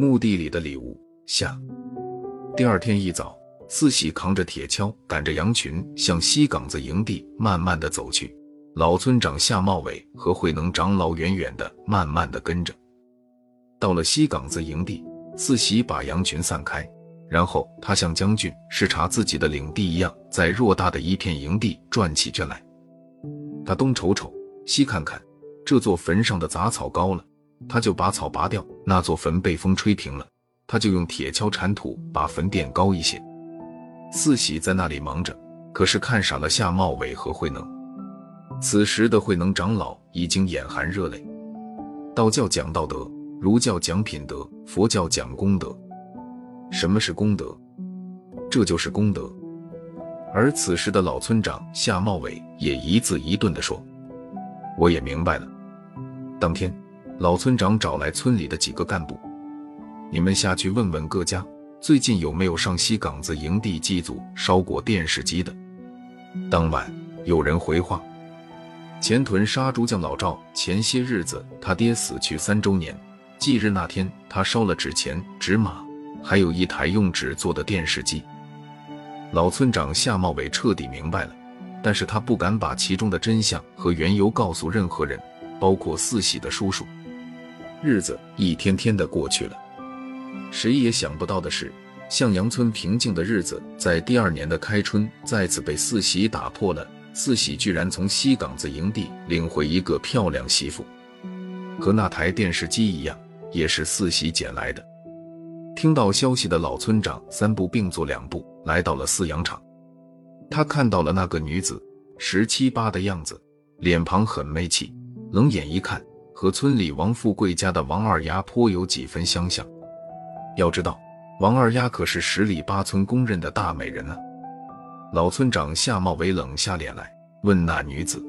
墓地里的礼物下。第二天一早，四喜扛着铁锹，赶着羊群向西岗子营地慢慢的走去。老村长夏茂伟和慧能长老远远的、慢慢的跟着。到了西岗子营地，四喜把羊群散开，然后他像将军视察自己的领地一样，在偌大的一片营地转起圈来。他东瞅瞅，西看看，这座坟上的杂草高了，他就把草拔掉；那座坟被风吹平了，他就用铁锹铲土，把坟垫高一些。四喜在那里忙着，可是看傻了夏茂伟和慧能。此时的慧能长老已经眼含热泪。道教讲道德。儒教讲品德，佛教讲功德。什么是功德？这就是功德。而此时的老村长夏茂伟也一字一顿地说：“我也明白了。”当天，老村长找来村里的几个干部：“你们下去问问各家，最近有没有上西岗子营地祭祖烧过电视机的。”当晚，有人回话：“前屯杀猪匠老赵，前些日子他爹死去三周年。”忌日那天，他烧了纸钱、纸马，还有一台用纸做的电视机。老村长夏茂伟彻底明白了，但是他不敢把其中的真相和缘由告诉任何人，包括四喜的叔叔。日子一天天的过去了，谁也想不到的是，向阳村平静的日子，在第二年的开春再次被四喜打破了。四喜居然从西岗子营地领回一个漂亮媳妇，和那台电视机一样。也是四喜捡来的。听到消息的老村长三步并作两步来到了饲养场，他看到了那个女子，十七八的样子，脸庞很媚气，冷眼一看，和村里王富贵家的王二丫颇有几分相像。要知道，王二丫可是十里八村公认的大美人啊！老村长夏茂伟冷下脸来，问那女子：“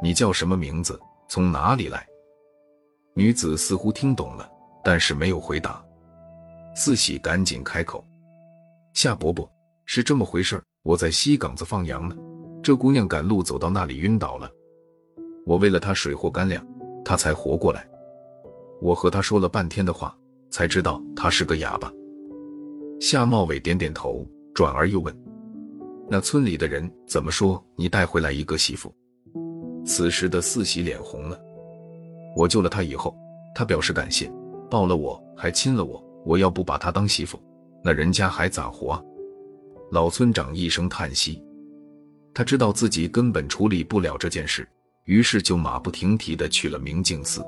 你叫什么名字？从哪里来？”女子似乎听懂了，但是没有回答。四喜赶紧开口：“夏伯伯，是这么回事我在西岗子放羊呢，这姑娘赶路走到那里晕倒了，我喂了她水货干粮，她才活过来。我和她说了半天的话，才知道她是个哑巴。”夏茂伟点点头，转而又问：“那村里的人怎么说？你带回来一个媳妇？”此时的四喜脸红了。我救了她以后，他表示感谢，抱了我，还亲了我。我要不把她当媳妇，那人家还咋活啊？老村长一声叹息，他知道自己根本处理不了这件事，于是就马不停蹄地去了明镜寺。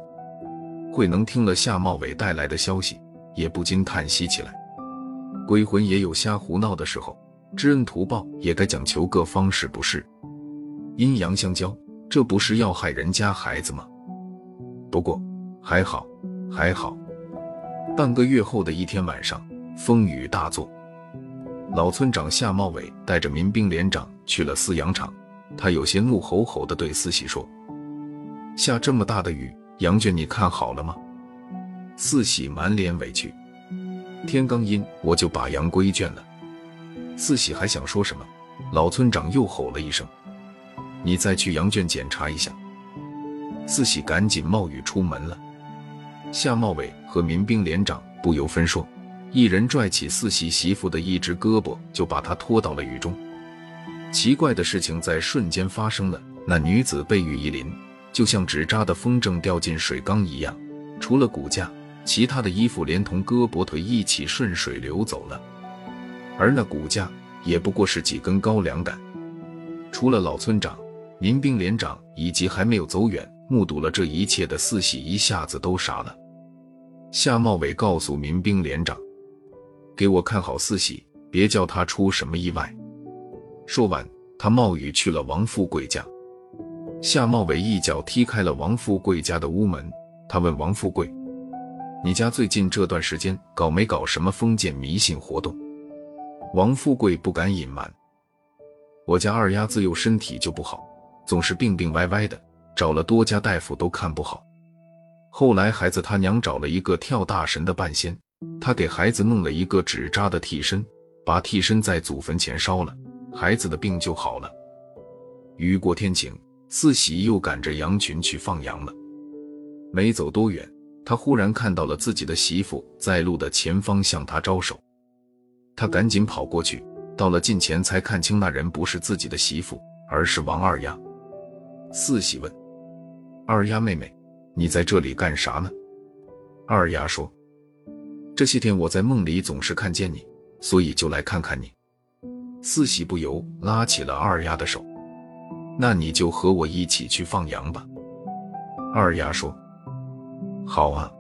慧能听了夏茂伟带来的消息，也不禁叹息起来。鬼魂也有瞎胡闹的时候，知恩图报也该讲求个方式，不是？阴阳相交，这不是要害人家孩子吗？不过还好，还好。半个月后的一天晚上，风雨大作。老村长夏茂伟带着民兵连长去了饲养场，他有些怒吼吼地对四喜说：“下这么大的雨，羊圈你看好了吗？”四喜满脸委屈：“天刚阴，我就把羊归圈了。”四喜还想说什么，老村长又吼了一声：“你再去羊圈检查一下。”四喜赶紧冒雨出门了。夏茂伟和民兵连长不由分说，一人拽起四喜媳妇的一只胳膊，就把她拖到了雨中。奇怪的事情在瞬间发生了，那女子被雨一淋，就像纸扎的风筝掉进水缸一样，除了骨架，其他的衣服连同胳膊腿一起顺水流走了。而那骨架也不过是几根高粱杆。除了老村长、民兵连长以及还没有走远。目睹了这一切的四喜一下子都傻了。夏茂伟告诉民兵连长：“给我看好四喜，别叫他出什么意外。”说完，他冒雨去了王富贵家。夏茂伟一脚踢开了王富贵家的屋门，他问王富贵：“你家最近这段时间搞没搞什么封建迷信活动？”王富贵不敢隐瞒：“我家二丫自幼身体就不好，总是病病歪歪的。”找了多家大夫都看不好，后来孩子他娘找了一个跳大神的半仙，他给孩子弄了一个纸扎的替身，把替身在祖坟前烧了，孩子的病就好了。雨过天晴，四喜又赶着羊群去放羊了。没走多远，他忽然看到了自己的媳妇在路的前方向他招手，他赶紧跑过去，到了近前才看清那人不是自己的媳妇，而是王二丫。四喜问：“二丫妹妹，你在这里干啥呢？”二丫说：“这些天我在梦里总是看见你，所以就来看看你。”四喜不由拉起了二丫的手：“那你就和我一起去放羊吧。”二丫说：“好啊。”